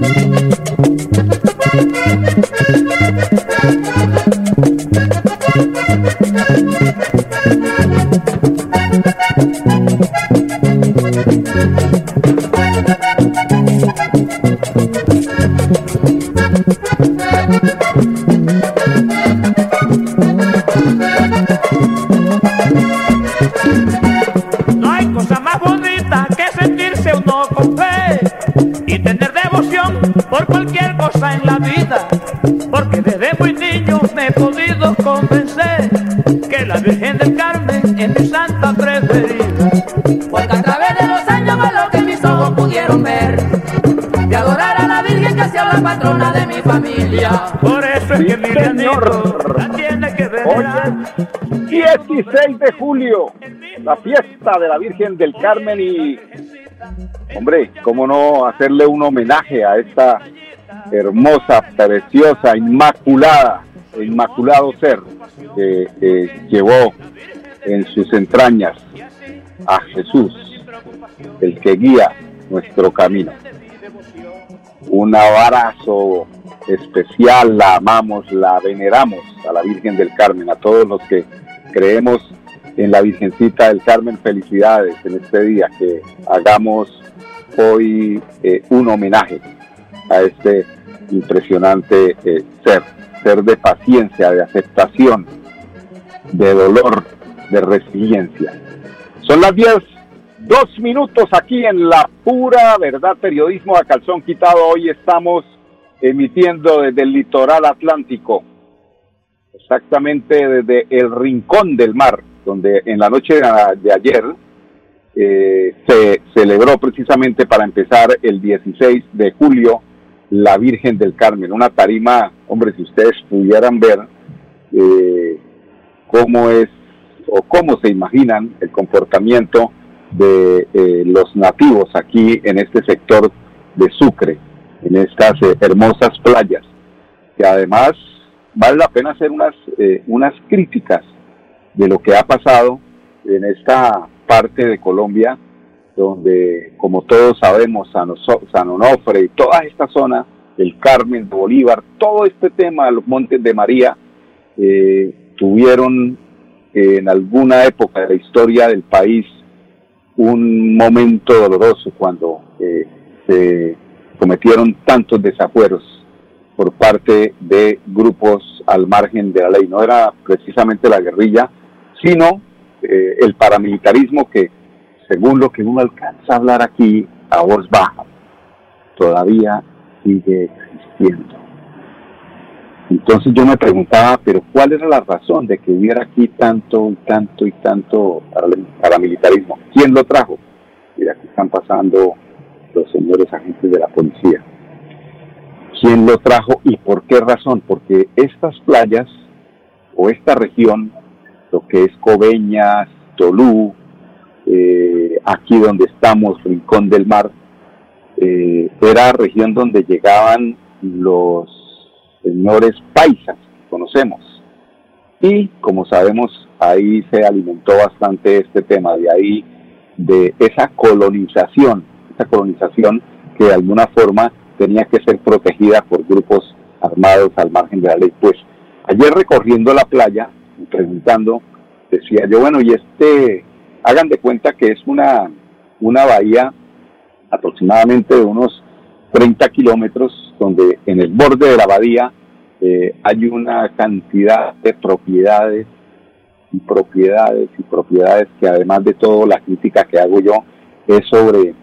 Por 16 de julio, la fiesta de la Virgen del Carmen y, hombre, cómo no hacerle un homenaje a esta hermosa, preciosa, inmaculada, inmaculado ser que llevó en sus entrañas a Jesús, el que guía nuestro camino. Un abrazo especial, la amamos, la veneramos a la Virgen del Carmen, a todos los que creemos en la Virgencita del Carmen, felicidades en este día, que hagamos hoy eh, un homenaje a este impresionante eh, ser, ser de paciencia, de aceptación, de dolor, de resiliencia. Son las 10, dos minutos aquí en la pura verdad periodismo a calzón quitado. Hoy estamos emitiendo desde el litoral atlántico, exactamente desde el rincón del mar, donde en la noche de ayer eh, se celebró precisamente para empezar el 16 de julio la Virgen del Carmen, una tarima, hombre, si ustedes pudieran ver eh, cómo es o cómo se imaginan el comportamiento de eh, los nativos aquí en este sector de Sucre en estas eh, hermosas playas, que además vale la pena hacer unas, eh, unas críticas de lo que ha pasado en esta parte de Colombia, donde, como todos sabemos, San, Onofre y toda esta zona, el Carmen de Bolívar, todo este tema los Montes de María, eh, tuvieron en alguna época de la historia del país un momento doloroso cuando se cometieron tantos desafueros por parte de grupos al margen de la ley. No era precisamente la guerrilla, sino eh, el paramilitarismo que, según lo que uno alcanza a hablar aquí a voz baja, todavía sigue existiendo. Entonces yo me preguntaba, pero ¿cuál era la razón de que hubiera aquí tanto y tanto y tanto paramilitarismo? ¿Quién lo trajo? Mira, aquí están pasando los señores agentes de la policía. ¿Quién lo trajo y por qué razón? Porque estas playas o esta región, lo que es Coveñas, Tolú, eh, aquí donde estamos, Rincón del Mar, eh, era región donde llegaban los señores paisas que conocemos. Y como sabemos, ahí se alimentó bastante este tema, de ahí de esa colonización esta colonización que de alguna forma tenía que ser protegida por grupos armados al margen de la ley. Pues ayer recorriendo la playa, preguntando, decía yo, bueno, y este, hagan de cuenta que es una, una bahía aproximadamente de unos 30 kilómetros, donde en el borde de la bahía eh, hay una cantidad de propiedades y propiedades y propiedades que además de todo la crítica que hago yo es sobre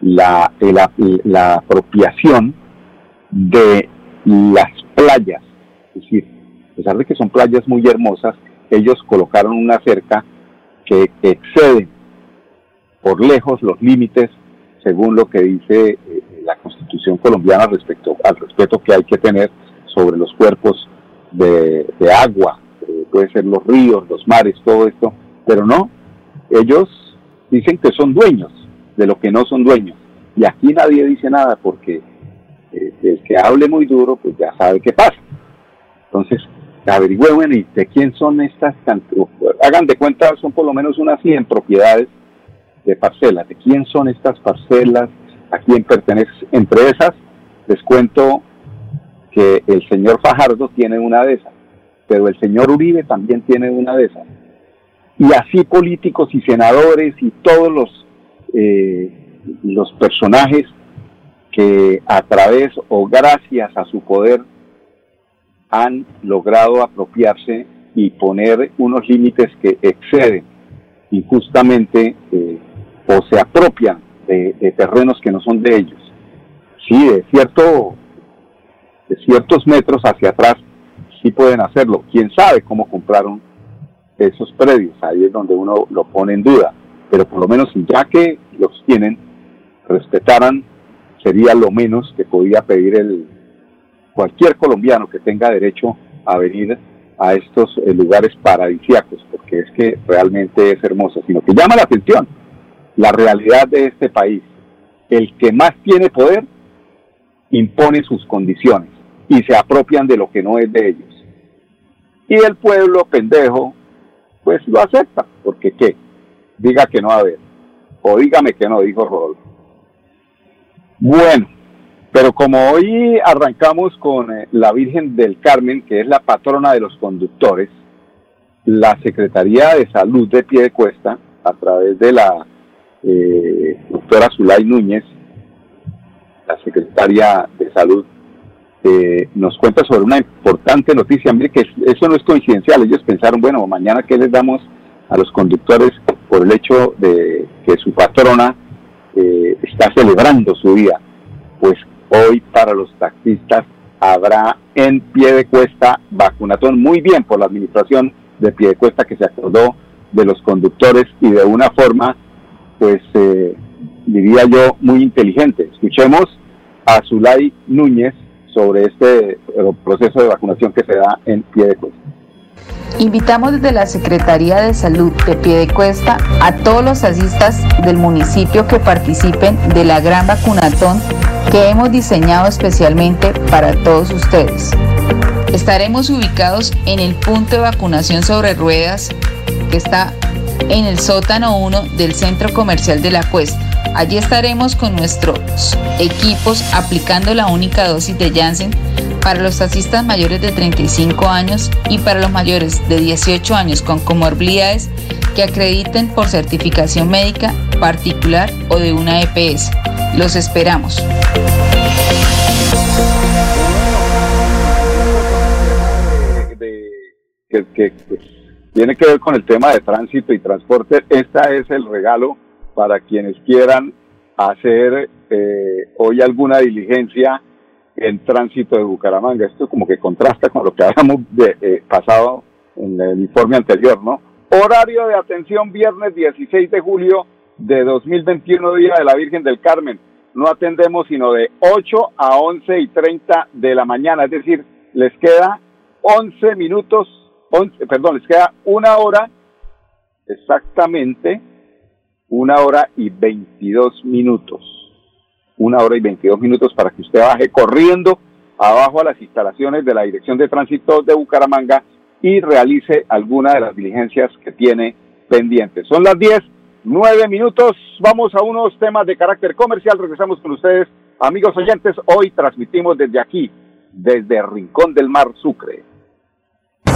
la, la, apropiación de las playas. Es decir, a pesar de que son playas muy hermosas, ellos colocaron una cerca que excede por lejos los límites según lo que dice eh, la Constitución colombiana respecto al respeto que hay que tener sobre los cuerpos de, agua, puede ser los ríos, los mares, todo esto, pero no, ellos dicen que son dueños de lo que no son dueños. Y aquí nadie dice nada porque eh, el que hable muy duro, pues ya sabe qué pasa. Entonces, averigüen y de quién son estas, hagan de cuenta, son por lo menos unas 100 propiedades de parcelas, de quién son estas parcelas, a quién pertenece. Entre esas, les cuento que el señor Fajardo tiene una de esas, pero el señor Uribe también tiene una de esas. Y así políticos y senadores y todos los, eh, los personajes que a través o gracias a su poder han logrado apropiarse y poner unos límites que exceden injustamente eh, o se apropian de, terrenos que no son de ellos. Sí, de cierto, de ciertos metros hacia atrás sí pueden hacerlo. Quién sabe cómo compraron esos predios. Ahí es donde uno lo pone en duda. Pero por lo menos ya que los tienen, respetaran sería lo menos que podía pedir el cualquier colombiano que tenga derecho a venir a estos eh, lugares paradisíacos, porque es que realmente es hermoso, sino que llama la atención la realidad de este país. El que más tiene poder impone sus condiciones y se apropian de lo que no es de ellos. Y el pueblo pendejo, pues lo acepta, porque qué, diga que no a ver, o dígame que no, dijo Rodolfo. Bueno, pero como hoy arrancamos con eh, la Virgen del Carmen, que es la patrona de los conductores, la Secretaría de Salud de Piedecuesta, a través de la eh, doctora Zulay Núñez, la secretaria de Salud, eh, nos cuenta sobre una importante noticia. Mire que eso no es coincidencial. Ellos pensaron, bueno, mañana que les damos a los conductores por el hecho de que su patrona eh, está celebrando su día. Pues hoy para los taxistas habrá en pie de cuesta vacunatón. Muy bien por la administración de pie de cuesta que se acordó de los conductores y de una forma pues eh, diría yo, muy inteligente. Escuchemos a Zulay Núñez sobre este eh, proceso de vacunación que se da en pie de cuesta. Invitamos desde la Secretaría de Salud de Piedecuesta a todos los asistas del municipio que participen de la gran vacunatón que hemos diseñado especialmente para todos ustedes. Estaremos ubicados en el punto de vacunación sobre ruedas que está en el sótano 1 del Centro Comercial de la Cuesta. Allí estaremos con nuestros equipos aplicando la única dosis de Janssen para los taxistas mayores de 35 años y para los mayores de 18 años con comorbilidades que acrediten por certificación médica particular o de una EPS. Los esperamos. que, tiene que ver con el tema de tránsito y transporte. Esta es el regalo para quienes quieran hacer eh, hoy alguna diligencia en tránsito de Bucaramanga. Esto como que contrasta con lo que habíamos eh, pasado en el informe anterior, ¿no? Horario de atención viernes 16 de julio de 2021, Día de la Virgen del Carmen. No atendemos sino de 8 a 11 y 30 de la mañana, es decir, les queda 11 minutos 11, perdón, les queda una hora, exactamente una hora y 22 minutos. Una hora y 22 minutos para que usted baje corriendo abajo a las instalaciones de la Dirección de Tránsito de Bucaramanga y realice alguna de las diligencias que tiene pendientes. Son las 10, 9 minutos. Vamos a unos temas de carácter comercial. Regresamos con ustedes, amigos oyentes. Hoy transmitimos desde aquí, desde Rincón del Mar, Sucre.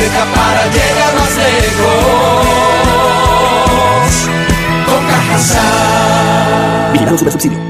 Cerca para llegar más lejos. Con Cajasal. Vigilado Subsidio.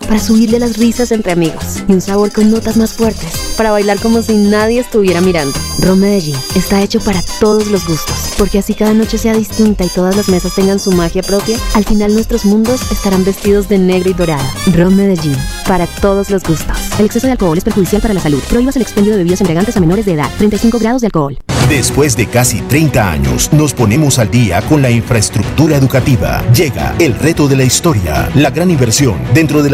para subirle las risas entre amigos y un sabor con notas más fuertes para bailar como si nadie estuviera mirando. Ron Medellín está hecho para todos los gustos, porque así cada noche sea distinta y todas las mesas tengan su magia propia, al final nuestros mundos estarán vestidos de negro y dorado. Ron Medellín, para todos los gustos. El exceso de alcohol es perjudicial para la salud. Prohíbas el expendio de bebidas embriagantes a menores de edad. 35 grados de alcohol. Después de casi 30 años, nos ponemos al día con la infraestructura educativa. Llega el reto de la historia, la gran inversión, dentro de la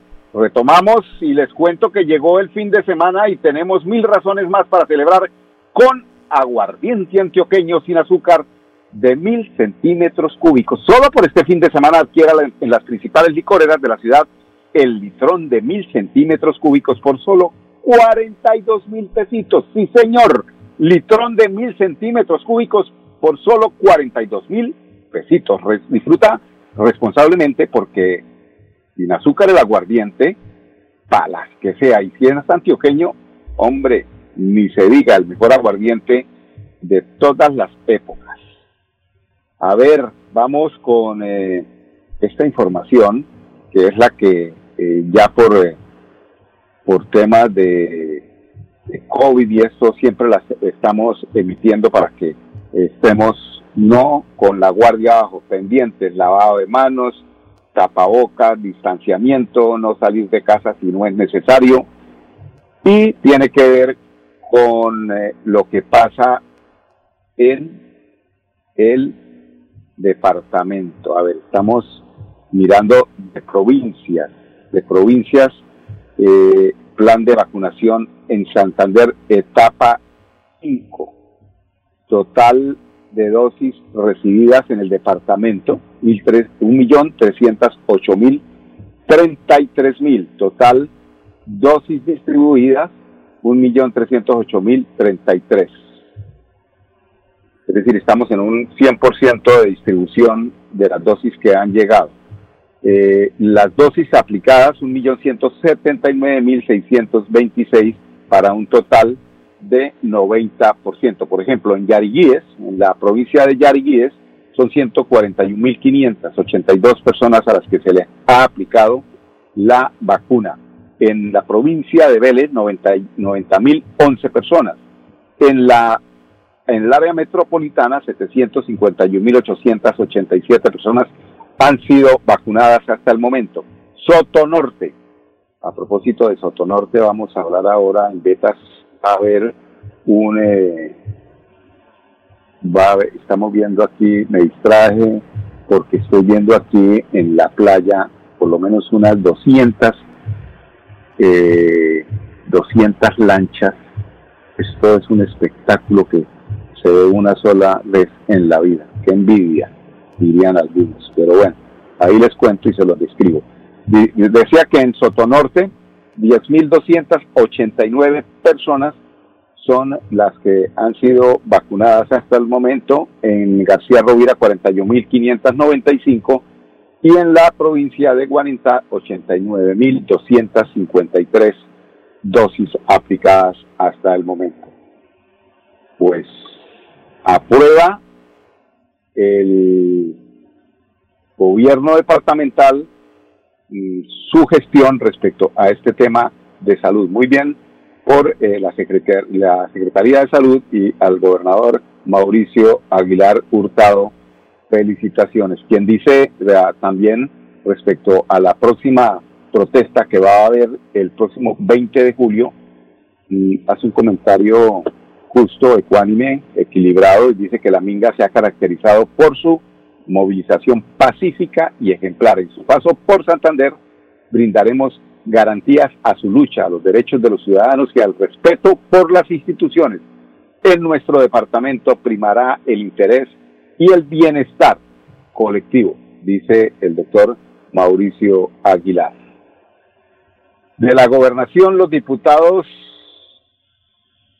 retomamos y les cuento que llegó el fin de semana y tenemos mil razones más para celebrar con aguardiente antioqueño sin azúcar de mil centímetros cúbicos. Solo por este fin de semana adquiera en las principales licoreras de la ciudad el litrón de mil centímetros cúbicos por solo 42 mil pesitos. Sí, señor, litrón de mil centímetros cúbicos por solo 42 mil pesitos. disfruta responsablemente porque sin azúcar el aguardiente, palas que sea, y si es antioqueño, hombre, ni se diga el mejor aguardiente de todas las épocas. A ver, vamos con eh, esta información, que es la que eh, ya por, eh, por temas de, COVID y esto siempre las estamos emitiendo para que estemos no con la guardia bajo pendientes, lavado de manos, tapabocas, distanciamiento, no salir de casa si no es necesario. Y tiene que ver con eh, lo que pasa en el departamento. A ver, estamos mirando de provincias, de provincias, eh, plan de vacunación en Santander, etapa 5. Total de dosis recibidas en el departamento, 1.308.033.000. Total dosis distribuidas, 1.308.033. Es decir, estamos en un 100% de distribución de las dosis que han llegado. Eh, las dosis aplicadas, 1.179.626 para un total de 90%. Por ejemplo, en Yariguíes, en la provincia de Yariguíes, son 141.582 personas a las que se le ha aplicado la vacuna. En la provincia de Vélez, 90.011 personas. En la en el área metropolitana, 751.887 personas han sido vacunadas hasta el momento. Soto Norte. A propósito de Soto Norte, vamos a hablar ahora en betas a ver un... Eh, va estamos viendo aquí, me distraje porque estoy viendo aquí en la playa por lo menos unas 200, eh, 200 lanchas. Esto es un espectáculo que se ve una sola vez en la vida. qué envidia, dirían algunos. Pero bueno, ahí les cuento y se los describo. Decía que en Sotonorte 10.289 personas son las que han sido vacunadas hasta el momento, en García Rovira 41.595 y en la provincia de Guarintá 89.253 dosis aplicadas hasta el momento. Pues aprueba el gobierno departamental su gestión respecto a este tema de salud. Muy bien por eh, la, Secretaría de Salud y al gobernador Mauricio Aguilar Hurtado. Felicitaciones. Quien dice también respecto a la próxima protesta que va a haber el próximo 20 de julio, y hace un comentario justo, ecuánime, equilibrado, y dice que la Minga se ha caracterizado por su movilización pacífica y ejemplar. En su paso por Santander, brindaremos garantías a su lucha, a los derechos de los ciudadanos y al respeto por las instituciones. En nuestro departamento primará el interés y el bienestar colectivo, dice el doctor Mauricio Aguilar. De la gobernación, los diputados,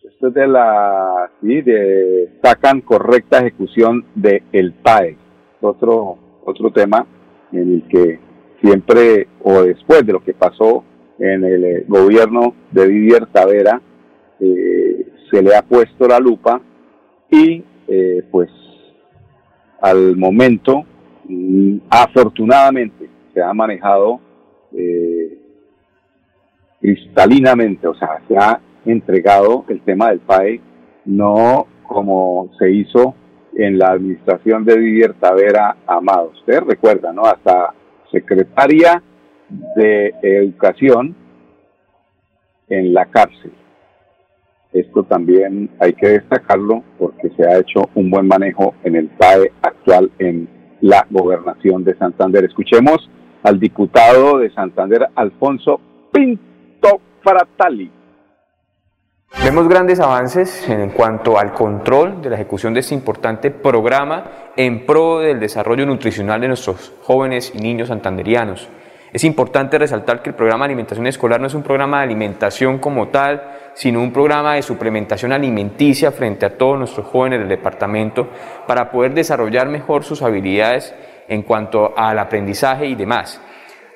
esto es de la, sí, destacan correcta ejecución del el PAE, otro, otro tema en el que siempre o después de lo que pasó en el eh, gobierno de Vivier Tavera, eh, se le ha puesto la lupa y eh, pues al momento mm, afortunadamente se ha manejado cristalinamente, o sea, se ha entregado el tema del PAE, no como se hizo en la administración de Vivier Tavera Amado. Usted recuerda, ¿no? Hasta secretaria de Educación en la cárcel. Esto también hay que destacarlo porque se ha hecho un buen manejo en el PAE actual en la gobernación de Santander. Escuchemos al diputado de Santander, Alfonso Pinto Fratali. Vemos grandes avances en cuanto al control de la ejecución de este importante programa en pro del desarrollo nutricional de nuestros jóvenes y niños santanderianos. Es importante resaltar que el programa de alimentación escolar no es un programa de alimentación como tal, sino un programa de suplementación alimenticia frente a todos nuestros jóvenes del departamento para poder desarrollar mejor sus habilidades en cuanto al aprendizaje y demás.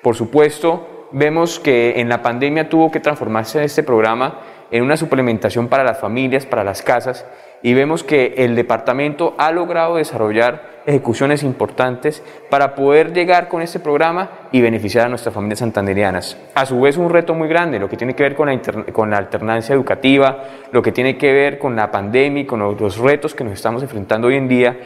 Por supuesto, vemos que en la pandemia tuvo que transformarse este programa en una suplementación para las familias, para las casas, y vemos que el departamento ha logrado desarrollar ejecuciones importantes para poder llegar con este programa y beneficiar a nuestras familias santanderianas. A su vez, un reto muy grande, lo que tiene que ver con la, con la alternancia educativa, lo que tiene que ver con la pandemia y con los retos que nos estamos enfrentando hoy en día,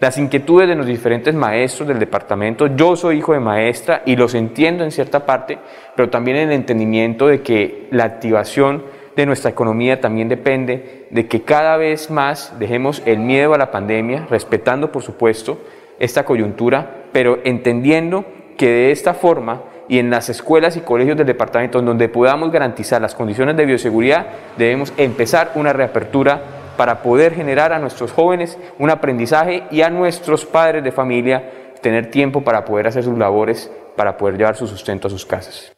las inquietudes de los diferentes maestros del departamento. Yo soy hijo de maestra y los entiendo en cierta parte, pero también el entendimiento de que la activación de nuestra economía también depende de que cada vez más dejemos el miedo a la pandemia, respetando por supuesto esta coyuntura, pero entendiendo que de esta forma y en las escuelas y colegios del departamento donde podamos garantizar las condiciones de bioseguridad, debemos empezar una reapertura para poder generar a nuestros jóvenes un aprendizaje y a nuestros padres de familia tener tiempo para poder hacer sus labores, para poder llevar su sustento a sus casas.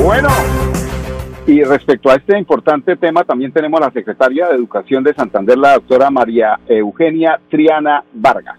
Bueno, y respecto a este importante tema, también tenemos a la secretaria de Educación de Santander, la doctora María Eugenia Triana Vargas.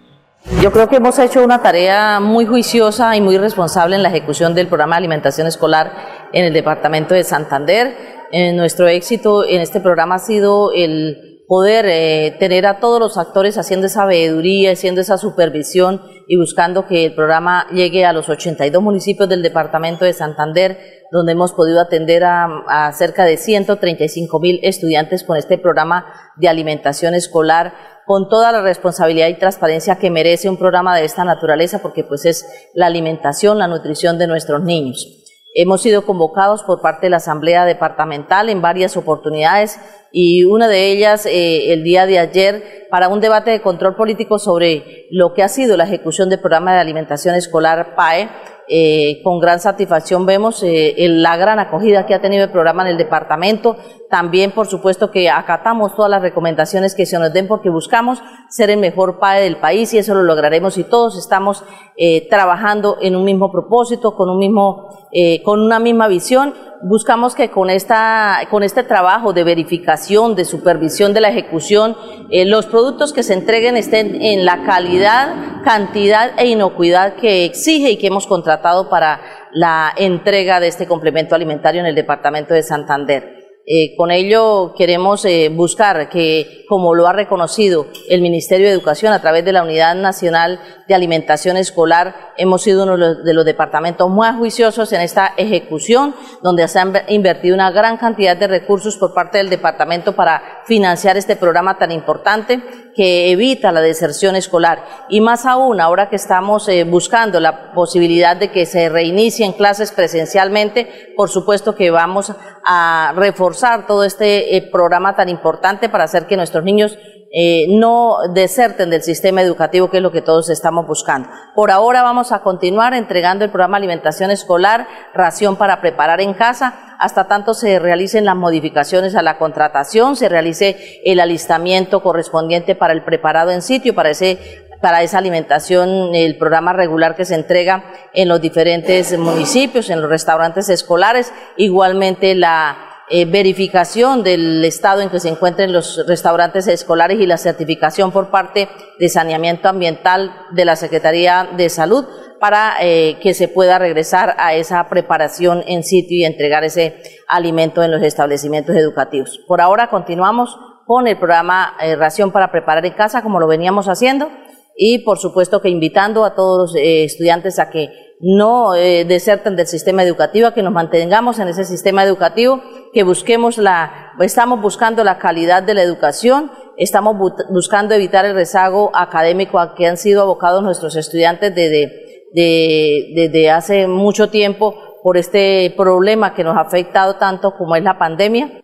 Yo creo que hemos hecho una tarea muy juiciosa y muy responsable en la ejecución del programa de alimentación escolar en el departamento de Santander. Eh, nuestro éxito en este programa ha sido el poder eh, tener a todos los actores haciendo esa veeduría, haciendo esa supervisión y buscando que el programa llegue a los 82 municipios del departamento de Santander, donde hemos podido atender a, cerca de 135 mil estudiantes con este programa de alimentación escolar, con toda la responsabilidad y transparencia que merece un programa de esta naturaleza, porque pues es la alimentación, la nutrición de nuestros niños. Hemos sido convocados por parte de la Asamblea Departamental en varias oportunidades y una de ellas eh, el día de ayer para un debate de control político sobre lo que ha sido la ejecución del programa de alimentación escolar PAE. Eh, con gran satisfacción vemos eh, la gran acogida que ha tenido el programa en el departamento. También, por supuesto, que acatamos todas las recomendaciones que se nos den porque buscamos ser el mejor PAE del país y eso lo lograremos y todos estamos eh, trabajando en un mismo propósito, con un mismo, con una misma visión buscamos que con, esta, con este trabajo de verificación, de supervisión de la ejecución, eh, los productos que se entreguen estén en la calidad, cantidad e inocuidad que exige y que hemos contratado para la entrega de este complemento alimentario en el departamento de Santander. Eh, con ello queremos eh, buscar que, como lo ha reconocido el Ministerio de Educación a través de la Unidad Nacional de Alimentación Escolar, hemos sido uno de los departamentos más juiciosos en esta ejecución, donde se han invertido una gran cantidad de recursos por parte del departamento para financiar este programa tan importante que evita la deserción escolar. Y más aún, ahora que estamos eh, buscando la posibilidad de que se reinicien clases presencialmente, por supuesto que vamos a reforzar todo este eh, programa tan importante para hacer que nuestros niños eh, no deserten del sistema educativo, que es lo que todos estamos buscando. Por ahora vamos a continuar entregando el programa Alimentación Escolar, ración para preparar en casa, hasta tanto se realicen las modificaciones a la contratación, se realice el alistamiento correspondiente para el preparado en sitio, para ese para esa alimentación, el programa regular que se entrega en los diferentes municipios, en los restaurantes escolares, igualmente la eh, verificación del estado en que se encuentren los restaurantes escolares y la certificación por parte de saneamiento ambiental de la Secretaría de Salud para eh, que se pueda regresar a esa preparación en sitio y entregar ese alimento en los establecimientos educativos. Por ahora continuamos con el programa eh, Ración para Preparar en Casa, como lo veníamos haciendo, y por supuesto que invitando a todos los estudiantes a que no eh, deserten del sistema educativo, que nos mantengamos en ese sistema educativo, que busquemos la, estamos buscando la calidad de la educación, estamos buscando evitar el rezago académico a que han sido abocados nuestros estudiantes desde, desde hace mucho tiempo por este problema que nos ha afectado tanto como es la pandemia.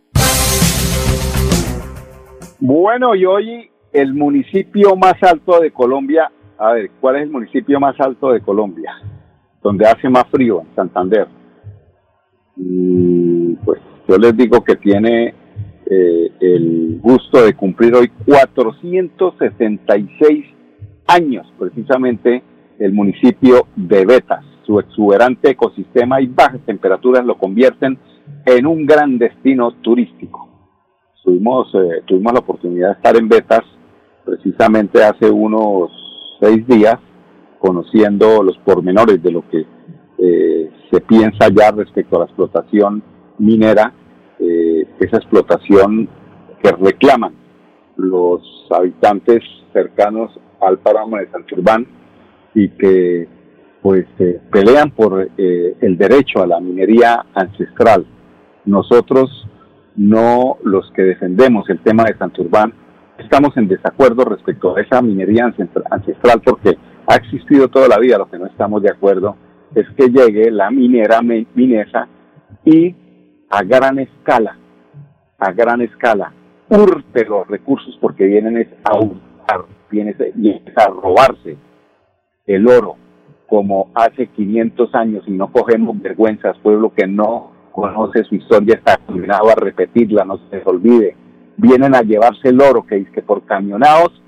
Bueno, y hoy el municipio más alto de Colombia, a ver, ¿cuál es el municipio más alto de Colombia? Donde hace más frío, en Santander. Y pues yo les digo que tiene eh, el gusto de cumplir hoy 466 años, precisamente el municipio de Betas. Su exuberante ecosistema y bajas temperaturas lo convierten en un gran destino turístico. Tuvimos, eh, tuvimos la oportunidad de estar en Betas precisamente hace unos seis días conociendo los pormenores de lo que eh, se piensa ya respecto a la explotación minera, eh, esa explotación que reclaman los habitantes cercanos al páramo de Santurbán y que pues eh, pelean por el derecho a la minería ancestral. Nosotros, no los que defendemos el tema de Santurbán, estamos en desacuerdo respecto a esa minería ancestral porque ha existido toda la vida, lo que no estamos de acuerdo es que llegue la minera minesa y a gran escala, a gran escala, hurte los recursos porque vienen a hurtar, vienen a robarse el oro como hace 500 años y no cogemos vergüenzas, pueblo que no conoce su historia está condenado a repetirla, no se olvide. Vienen a llevarse el oro que dice que por camionados,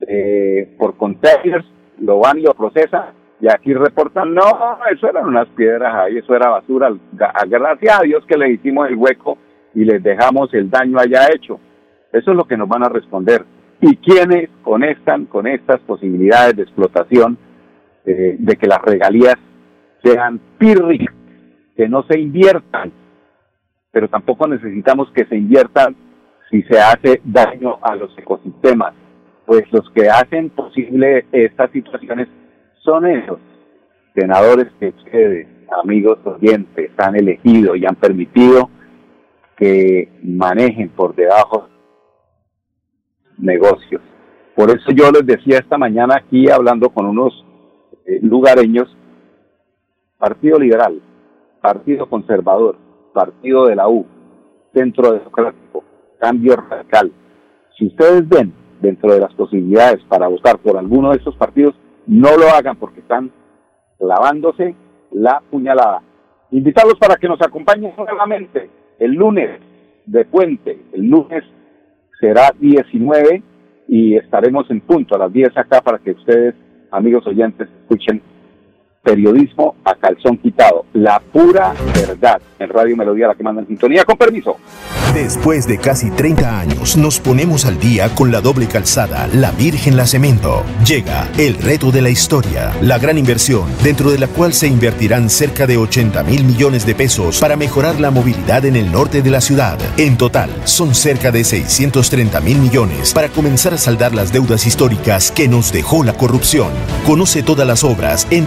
eh, por containers, lo van y lo procesan y aquí reportan, no, eso eran unas piedras ahí, eso era basura, gracias a Dios que le hicimos el hueco y les dejamos el daño allá hecho. Eso es lo que nos van a responder. ¿Y quiénes conectan con estas posibilidades de explotación, eh, de que las regalías sean pírricas, que no se inviertan? Pero tampoco necesitamos que se inviertan si se hace daño a los ecosistemas pues los que hacen posible estas situaciones son esos senadores que ustedes, amigos oyentes, han elegido y han permitido que manejen por debajo negocios. Por eso yo les decía esta mañana aquí hablando con unos eh, lugareños, Partido Liberal, Partido Conservador, Partido de la U, Centro Democrático, Cambio Radical. Si ustedes ven dentro de las posibilidades para votar por alguno de estos partidos, no lo hagan porque están clavándose la puñalada. Invitarlos para que nos acompañen nuevamente el lunes de Puente. El lunes será 19 y estaremos en punto a las 10 acá para que ustedes, amigos oyentes, escuchen periodismo a calzón quitado. La pura verdad en Radio Melodía, la que manda en sintonía. Con permiso. Después de casi 30 años, nos ponemos al día con la doble calzada La Virgen La Cemento. Llega el reto de la historia, la gran inversión, dentro de la cual se invertirán cerca de 80 mil millones de pesos para mejorar la movilidad en el norte de la ciudad. En total, son cerca de 630 mil millones para comenzar a saldar las deudas históricas que nos dejó la corrupción. Conoce todas las obras en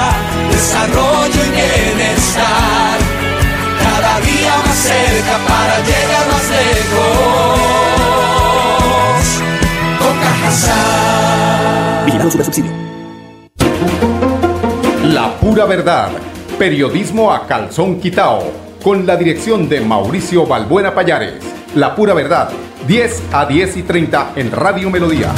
desarrollo y bienestar. Cada día más cerca para llegar más lejos. Con Cajasal. Vigilado Super Subsidio. La pura verdad. Periodismo a calzón quitao. Con la dirección de Mauricio Balbuena Payares. La pura verdad. 10 a 10 y 30 en Radio Melodía.